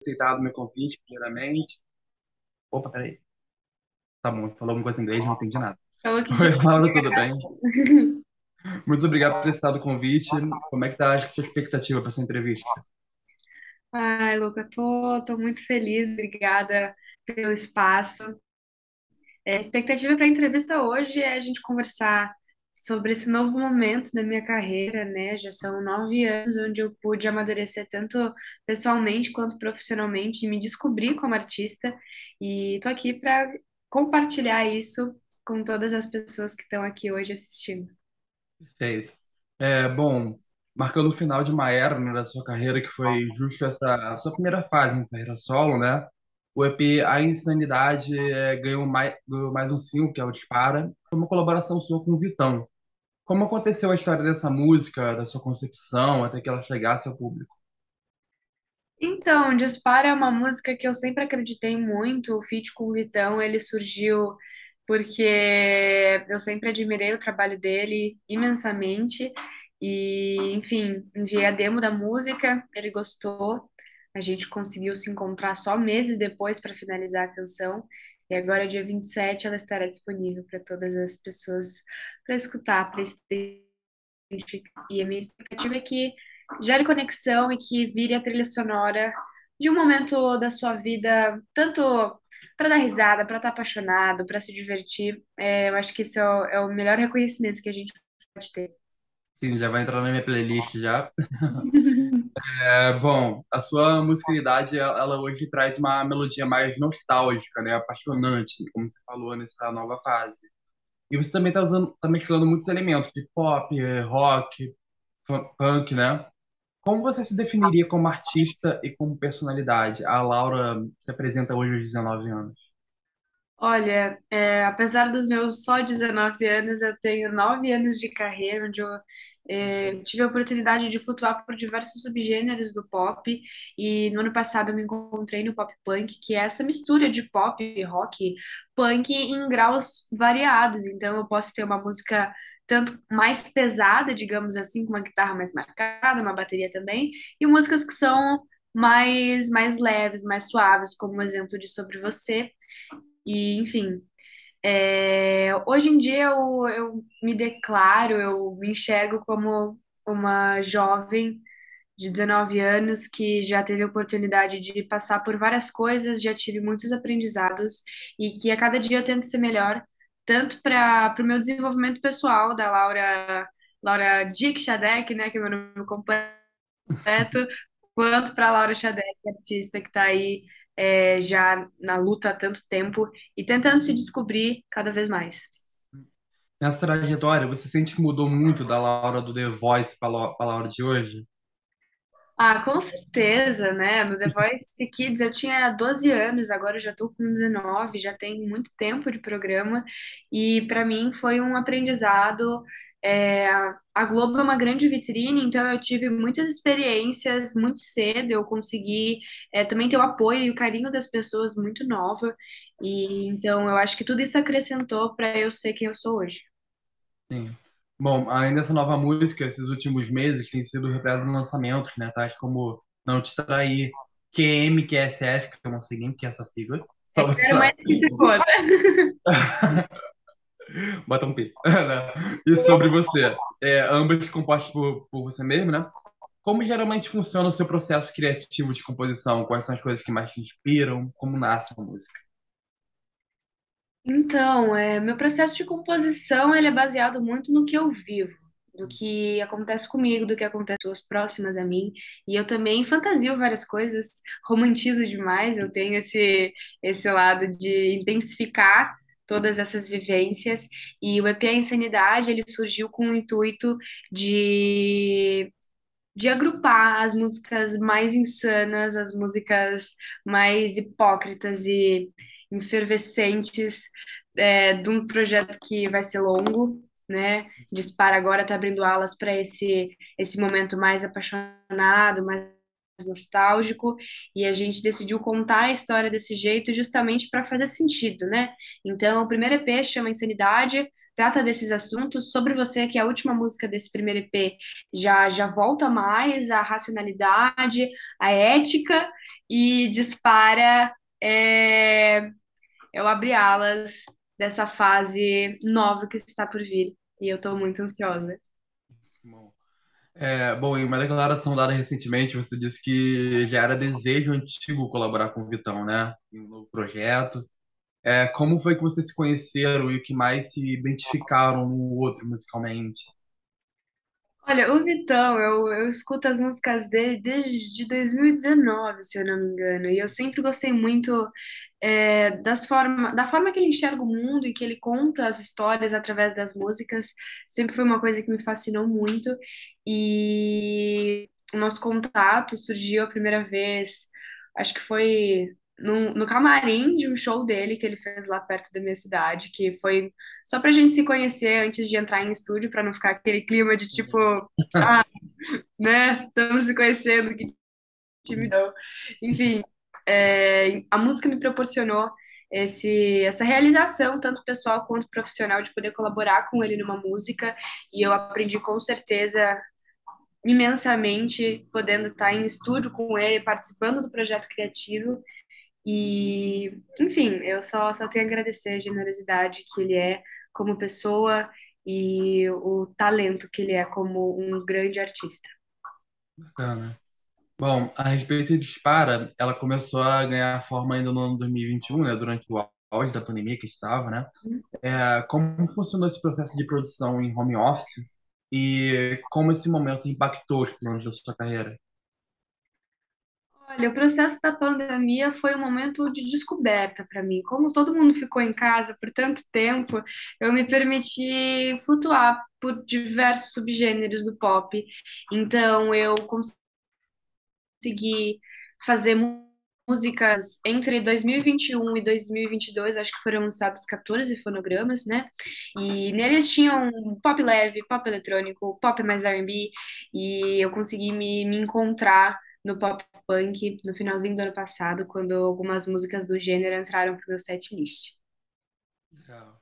aceitado meu convite, primeiramente. Opa, peraí. Tá bom, falou alguma coisa em inglês, não entendi nada. Falou que Oi. Laura, tudo bem? Muito obrigado por ter aceitado o convite. Como é que tá a sua expectativa para essa entrevista? Ai, Luca, tô, tô muito feliz, obrigada pelo espaço. É, a expectativa para a entrevista hoje é a gente conversar sobre esse novo momento da minha carreira, né? Já são nove anos onde eu pude amadurecer tanto pessoalmente quanto profissionalmente, me descobrir como artista, e tô aqui para compartilhar isso com todas as pessoas que estão aqui hoje assistindo. Perfeito. É, bom, marcando o final de uma era, né, da sua carreira, que foi justo essa a sua primeira fase em carreira solo, né? O EP A Insanidade é, ganhou mais, ganhou mais um single, que é o Dispara. Foi uma colaboração sua com o Vitão. Como aconteceu a história dessa música, da sua concepção, até que ela chegasse ao público? Então, Dispara é uma música que eu sempre acreditei muito. O feat com o Vitão, ele surgiu porque eu sempre admirei o trabalho dele imensamente. E, enfim, enviei a demo da música, ele gostou. A gente conseguiu se encontrar só meses depois para finalizar a canção. E agora, dia 27, ela estará disponível para todas as pessoas para escutar, para se identificar. E a minha expectativa é que gere conexão e que vire a trilha sonora de um momento da sua vida, tanto para dar risada, para estar apaixonado, para se divertir. É, eu acho que isso é o, é o melhor reconhecimento que a gente pode ter. Sim, já vai entrar na minha playlist já. É, bom, a sua musicalidade, ela hoje traz uma melodia mais nostálgica, né? Apaixonante, como você falou nessa nova fase. E você também está usando, tá mesclando muitos elementos de pop, rock, punk, né? Como você se definiria como artista e como personalidade? A Laura se apresenta hoje aos 19 anos. Olha, é, apesar dos meus só 19 anos, eu tenho nove anos de carreira, onde eu é, tive a oportunidade de flutuar por diversos subgêneros do pop, e no ano passado eu me encontrei no pop punk, que é essa mistura de pop, rock, punk em graus variados. Então eu posso ter uma música tanto mais pesada, digamos assim, com uma guitarra mais marcada, uma bateria também, e músicas que são mais, mais leves, mais suaves, como o exemplo de Sobre Você. E, enfim, é, hoje em dia eu, eu me declaro, eu me enxergo como uma jovem de 19 anos que já teve a oportunidade de passar por várias coisas, já tive muitos aprendizados e que a cada dia eu tento ser melhor, tanto para o meu desenvolvimento pessoal, da Laura, Laura Dick Shadek, né, que é meu nome completo, quanto para a Laura Shadek, artista que está aí é, já na luta há tanto tempo e tentando se descobrir cada vez mais. Nessa trajetória, você sente que mudou muito da Laura do The Voice para a Laura de hoje? Ah, com certeza, né? No The Voice Kids eu tinha 12 anos, agora eu já tô com 19, já tem muito tempo de programa e para mim foi um aprendizado. É, a Globo é uma grande vitrine, então eu tive muitas experiências muito cedo, eu consegui é, também ter o apoio e o carinho das pessoas muito nova, e então eu acho que tudo isso acrescentou para eu ser quem eu sou hoje. Sim. Bom, além dessa nova música, esses últimos meses têm sido repletos de lançamentos, né? Tais como Não Te Trair, QM, QSF, que eu não sei nem o que é essa sigla. Só você quero mais que se foda. Bota um P. E sobre você, é, ambas compostas por, por você mesmo, né? Como geralmente funciona o seu processo criativo de composição? Quais são as coisas que mais te inspiram? Como nasce uma música? Então, é, meu processo de composição ele é baseado muito no que eu vivo, do que acontece comigo, do que acontece com as próximas a mim. E eu também fantasio várias coisas, romantizo demais, eu tenho esse, esse lado de intensificar todas essas vivências. E o EP A Insanidade, ele surgiu com o intuito de de agrupar as músicas mais insanas, as músicas mais hipócritas e efervescentes é, de um projeto que vai ser longo, né? Dispara agora está abrindo alas para esse esse momento mais apaixonado, mais nostálgico, e a gente decidiu contar a história desse jeito justamente para fazer sentido, né? Então, o primeiro EP chama Insanidade, trata desses assuntos. Sobre Você, que é a última música desse primeiro EP, já já volta mais à racionalidade, à ética e dispara é, eu abri alas dessa fase nova que está por vir. E eu estou muito ansiosa. Bom, é, bom, em uma declaração dada recentemente, você disse que já era desejo antigo colaborar com o Vitão, né? Em um novo projeto. É, como foi que vocês se conheceram e o que mais se identificaram no outro musicalmente? Olha, o Vitão, eu, eu escuto as músicas dele desde 2019, se eu não me engano, e eu sempre gostei muito é, das forma, da forma que ele enxerga o mundo e que ele conta as histórias através das músicas, sempre foi uma coisa que me fascinou muito, e o nosso contato surgiu a primeira vez, acho que foi no, no camarim de um show dele que ele fez lá perto da minha cidade, que foi só pra gente se conhecer antes de entrar em estúdio, pra não ficar aquele clima de tipo, ah, né, estamos se conhecendo, que timidão. Enfim, é, a música me proporcionou esse, essa realização, tanto pessoal quanto profissional, de poder colaborar com ele numa música, e eu aprendi com certeza imensamente podendo estar em estúdio com ele, participando do projeto criativo e, enfim, eu só, só tenho a agradecer a generosidade que ele é como pessoa e o talento que ele é como um grande artista. Bacana. Bom, a respeito de Dispara, ela começou a ganhar forma ainda no ano 2021, né, durante o auge da pandemia que estava, né? É, como funcionou esse processo de produção em home office e como esse momento impactou os planos da sua carreira? Olha, o processo da pandemia foi um momento de descoberta para mim. Como todo mundo ficou em casa por tanto tempo, eu me permiti flutuar por diversos subgêneros do pop. Então, eu consegui fazer músicas entre 2021 e 2022, acho que foram lançados 14 fonogramas, né? E neles tinham pop leve, pop eletrônico, pop mais R&B, e eu consegui me, me encontrar no pop punk no finalzinho do ano passado, quando algumas músicas do gênero entraram pro meu set list. Legal.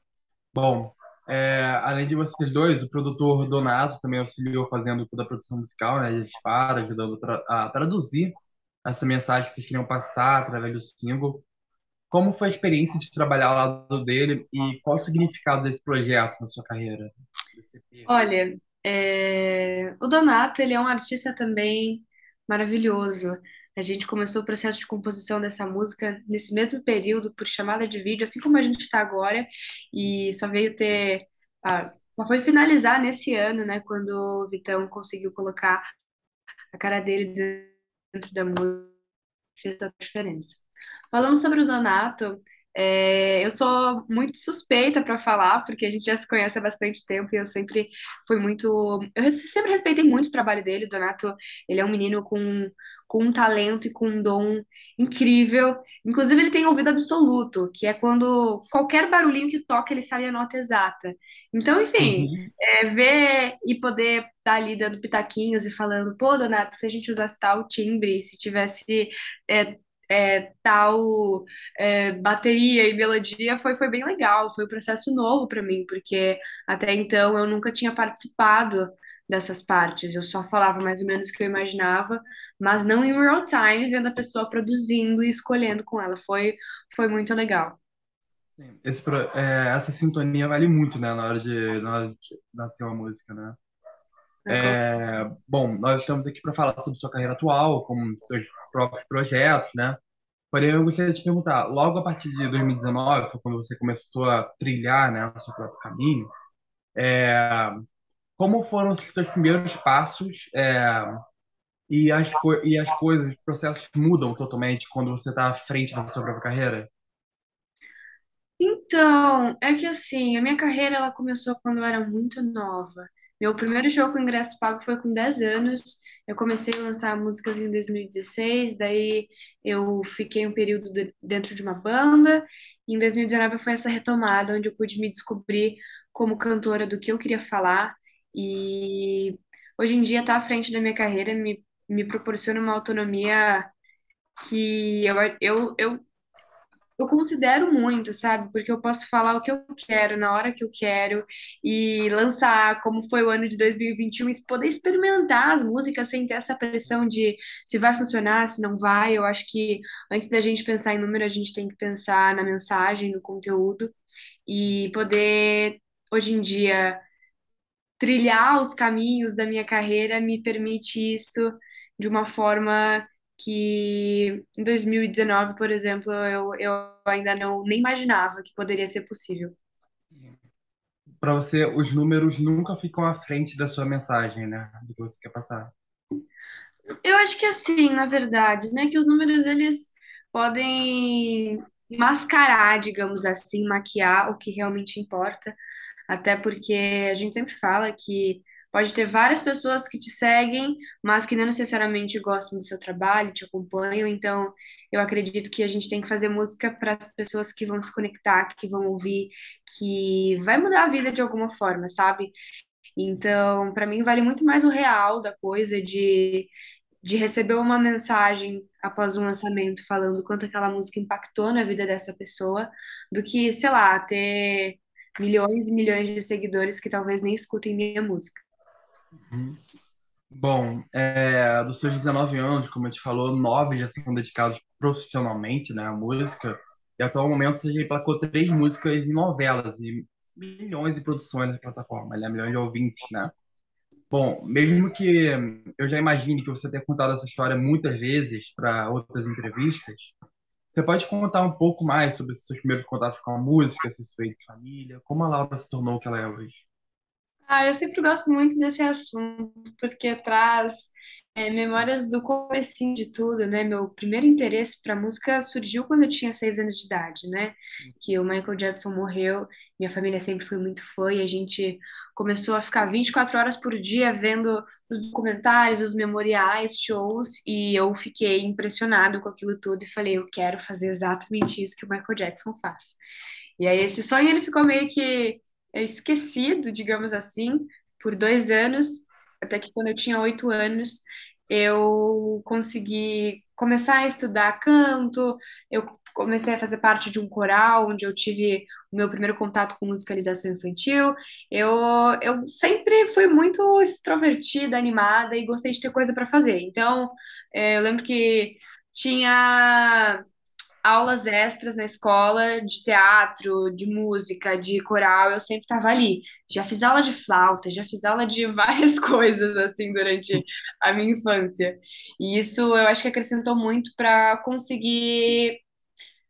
Bom, é, além de vocês dois, o produtor Donato também auxiliou fazendo toda a produção musical, né? Ele para, ajudando a traduzir essa mensagem que vocês queriam passar através do single. Como foi a experiência de trabalhar ao lado dele e qual o significado desse projeto na sua carreira? Olha, é... o Donato, ele é um artista também maravilhoso. A gente começou o processo de composição dessa música nesse mesmo período, por chamada de vídeo, assim como a gente está agora, e só veio ter. Ah, só foi finalizar nesse ano, né, quando o Vitão conseguiu colocar a cara dele dentro da música, fez toda a diferença. Falando sobre o Donato, é, eu sou muito suspeita para falar, porque a gente já se conhece há bastante tempo e eu sempre fui muito. Eu sempre respeitei muito o trabalho dele. O Donato, ele é um menino com, com um talento e com um dom incrível. Inclusive, ele tem ouvido absoluto, que é quando qualquer barulhinho que toca, ele sabe a nota exata. Então, enfim, uhum. é, ver e poder estar ali dando pitaquinhos e falando, pô, Donato, se a gente usasse tal timbre, se tivesse. É, é, tal é, bateria e melodia foi, foi bem legal, foi um processo novo para mim, porque até então eu nunca tinha participado dessas partes, eu só falava mais ou menos o que eu imaginava, mas não em real time, vendo a pessoa produzindo e escolhendo com ela, foi, foi muito legal. Esse, é, essa sintonia vale muito, né, na hora de, na hora de nascer uma música, né? É, bom, nós estamos aqui para falar sobre sua carreira atual, como seus próprios projetos, né? Porém, eu gostaria de te perguntar, logo a partir de 2019, foi quando você começou a trilhar, né, o seu próprio caminho, é, como foram os seus primeiros passos é, e, as e as coisas, os processos mudam totalmente quando você está à frente da sua própria carreira? Então, é que assim, a minha carreira ela começou quando eu era muito nova. Meu primeiro show com ingresso pago foi com 10 anos. Eu comecei a lançar músicas em 2016, daí eu fiquei um período de, dentro de uma banda. Em 2019 foi essa retomada onde eu pude me descobrir como cantora do que eu queria falar. E hoje em dia estar tá à frente da minha carreira me, me proporciona uma autonomia que eu, eu, eu eu considero muito, sabe? Porque eu posso falar o que eu quero, na hora que eu quero, e lançar como foi o ano de 2021 e poder experimentar as músicas sem ter essa pressão de se vai funcionar, se não vai. Eu acho que antes da gente pensar em número, a gente tem que pensar na mensagem, no conteúdo, e poder, hoje em dia, trilhar os caminhos da minha carreira me permite isso de uma forma que em 2019, por exemplo, eu, eu ainda não nem imaginava que poderia ser possível. Para você, os números nunca ficam à frente da sua mensagem, né? Do que você quer passar. Eu acho que assim, na verdade, né, que os números eles podem mascarar, digamos assim, maquiar o que realmente importa, até porque a gente sempre fala que pode ter várias pessoas que te seguem, mas que não necessariamente gostam do seu trabalho, te acompanham. Então, eu acredito que a gente tem que fazer música para as pessoas que vão se conectar, que vão ouvir, que vai mudar a vida de alguma forma, sabe? Então, para mim, vale muito mais o real da coisa de, de receber uma mensagem após um lançamento falando quanto aquela música impactou na vida dessa pessoa, do que, sei lá, ter milhões e milhões de seguidores que talvez nem escutem minha música. Bom, é, dos seus 19 anos, como a gente falou, nove já são dedicados profissionalmente, né, à música. E até o momento você já emplacou três músicas em novelas e milhões de produções na plataforma, né, milhões de ouvintes, né? Bom, mesmo que eu já imagine que você tenha contado essa história muitas vezes para outras entrevistas, você pode contar um pouco mais sobre seus primeiros contatos com a música, seus feitos de família, como a Laura se tornou o que ela é hoje? Ah, eu sempre gosto muito desse assunto, porque traz é, memórias do comecinho de tudo, né? Meu primeiro interesse para música surgiu quando eu tinha seis anos de idade, né? Que o Michael Jackson morreu, minha família sempre foi muito fã e a gente começou a ficar 24 horas por dia vendo os documentários, os memoriais, shows, e eu fiquei impressionado com aquilo tudo e falei, eu quero fazer exatamente isso que o Michael Jackson faz. E aí esse sonho ele ficou meio que esquecido, digamos assim, por dois anos, até que quando eu tinha oito anos, eu consegui começar a estudar canto, eu comecei a fazer parte de um coral, onde eu tive o meu primeiro contato com musicalização infantil. Eu, eu sempre fui muito extrovertida, animada e gostei de ter coisa para fazer. Então, é, eu lembro que tinha aulas extras na escola de teatro, de música, de coral, eu sempre estava ali. Já fiz aula de flauta, já fiz aula de várias coisas assim durante a minha infância. E isso eu acho que acrescentou muito para conseguir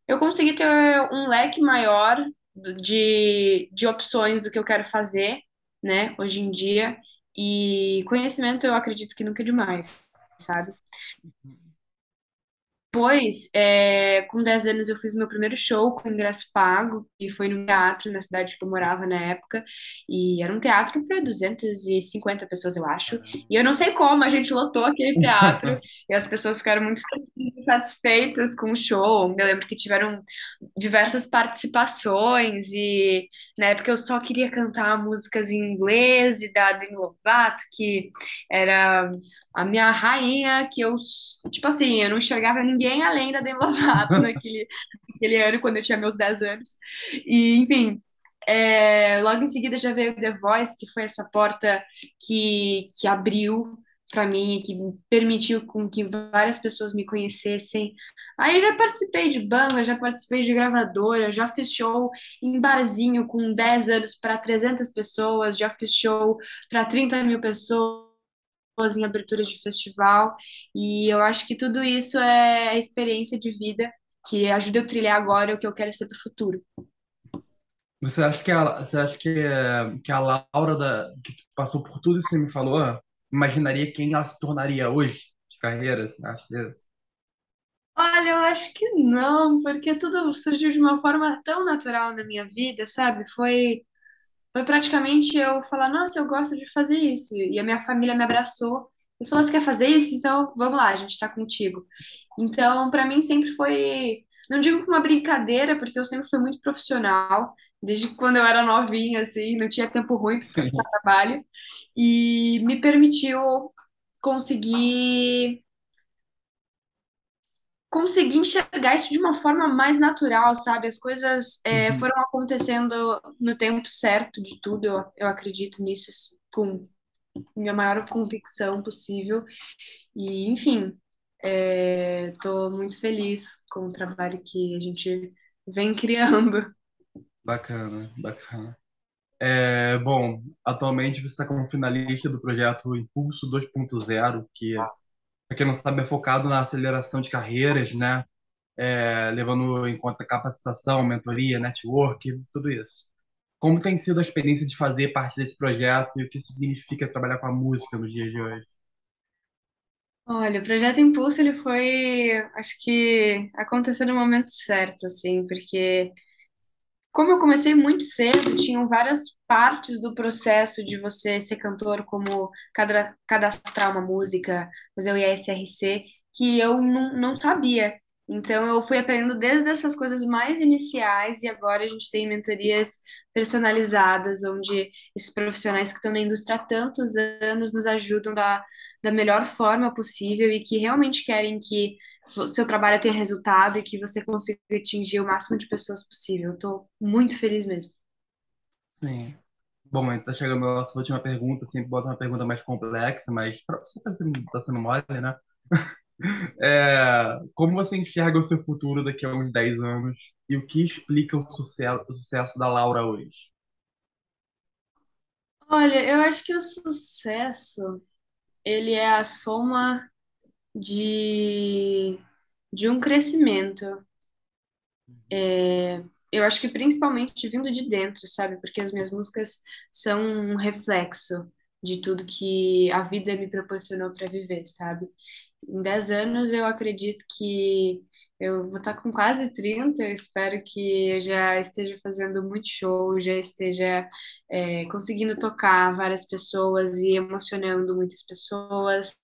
eu consegui ter um leque maior de, de opções do que eu quero fazer, né, hoje em dia. E conhecimento eu acredito que nunca é demais, sabe? Depois, é, com 10 anos, eu fiz meu primeiro show com ingresso pago, e foi no teatro, na cidade que eu morava na época. E era um teatro para 250 pessoas, eu acho. E eu não sei como a gente lotou aquele teatro, e as pessoas ficaram muito satisfeitas com o show. Eu lembro que tiveram diversas participações, e na época eu só queria cantar músicas em inglês e da Demi Lovato, que era a minha rainha, que eu, tipo assim, eu não enxergava ninguém além da Demi Lovato naquele, naquele ano, quando eu tinha meus 10 anos. E, enfim, é, logo em seguida já veio The Voice, que foi essa porta que, que abriu para mim, que permitiu com que várias pessoas me conhecessem. Aí já participei de banda, já participei de gravadora, já fiz show em barzinho com 10 anos para 300 pessoas, já fiz show para 30 mil pessoas em aberturas de festival, e eu acho que tudo isso é experiência de vida que ajuda eu a trilhar agora o que eu quero ser para o futuro. Você acha que a, você acha que, que a Laura da, que passou por tudo isso que você me falou, imaginaria quem ela se tornaria hoje de carreira? Você acha isso? Olha, eu acho que não, porque tudo surgiu de uma forma tão natural na minha vida, sabe? Foi foi praticamente eu falar, nossa, eu gosto de fazer isso. E a minha família me abraçou e falou, você quer fazer isso? Então, vamos lá, a gente está contigo. Então, para mim sempre foi, não digo que uma brincadeira, porque eu sempre fui muito profissional, desde quando eu era novinha, assim, não tinha tempo ruim para trabalho, e me permitiu conseguir consegui enxergar isso de uma forma mais natural, sabe? As coisas é, Uhum. foram acontecendo no tempo certo de tudo, eu, eu acredito nisso com minha maior convicção possível. E, enfim, estou muito feliz com o trabalho que a gente vem criando. Bacana, bacana. É, bom, atualmente você está como finalista do projeto Impulso 2.0, que, para quem não sabe, é focado na aceleração de carreiras, né? É, levando em conta capacitação, mentoria, network, tudo isso. Como tem sido a experiência de fazer parte desse projeto e o que significa trabalhar com a música nos dias de hoje? Olha, o Projeto Impulso, ele foi, acho que aconteceu no momento certo, assim, porque Como eu comecei muito cedo, tinham várias partes do processo de você ser cantor, como cadastrar uma música, fazer o ISRC, que eu não, não sabia. Então, eu fui aprendendo desde essas coisas mais iniciais e agora a gente tem mentorias personalizadas, onde esses profissionais que estão na indústria há tantos anos nos ajudam da, da melhor forma possível e que realmente querem que seu trabalho tenha resultado e que você consiga atingir o máximo de pessoas possível. Tô muito feliz mesmo. Sim. Bom, está chegando a nossa última pergunta, sempre bota uma pergunta mais complexa, mas para você está sendo, tá sendo mole, né? É, como você enxerga o seu futuro daqui a uns 10 anos e o que explica o sucesso, o sucesso da Laura hoje? Olha, eu acho que o sucesso, ele é a soma de, de um crescimento. Eu acho que principalmente vindo de dentro, sabe? Porque as minhas músicas são um reflexo de tudo que a vida me proporcionou para viver, sabe? Em 10 anos, eu acredito que eu vou estar com quase 30. Eu espero que eu já esteja fazendo muito show, já esteja é, conseguindo tocar várias pessoas e emocionando muitas pessoas.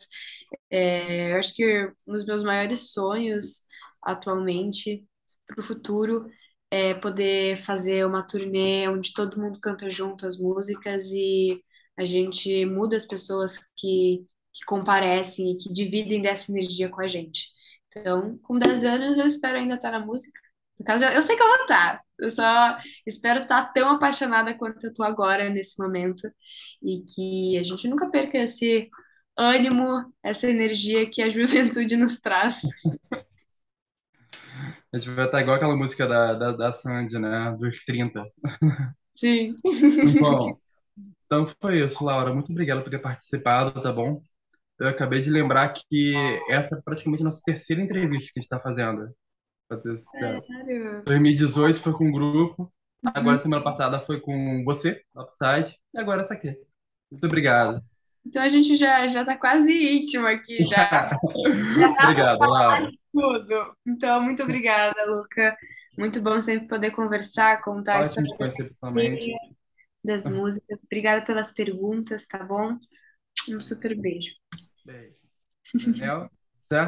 É, eu acho que um dos meus maiores sonhos atualmente, para o futuro, é poder fazer uma turnê onde todo mundo canta junto as músicas e a gente muda as pessoas que que comparecem e que dividem dessa energia com a gente. Então, com 10 anos, eu espero ainda estar na música. No caso, eu, eu sei que eu vou estar. Eu só espero estar tão apaixonada quanto eu estou agora, nesse momento. E que a gente nunca perca esse ânimo, essa energia que a juventude nos traz. A gente vai estar igual aquela música da, da, da Sandy, né? Dos 30. Sim. Bom, então foi isso, Laura. Muito obrigado por ter participado, tá bom? Eu acabei de lembrar que essa é praticamente a nossa terceira entrevista que a gente está fazendo. Sério? 2018 foi com um grupo, agora Uhum. semana passada foi com você, Upside, e agora essa aqui. Muito obrigado. Então a gente já já tá quase íntimo aqui, já, já Obrigado, Laura. de tudo. Então, muito obrigada, Luca. Muito bom sempre poder conversar, contar Ótimo te conhecer pessoalmente. das músicas. Obrigada pelas perguntas, tá bom? Um super beijo. Beijo. Daniel?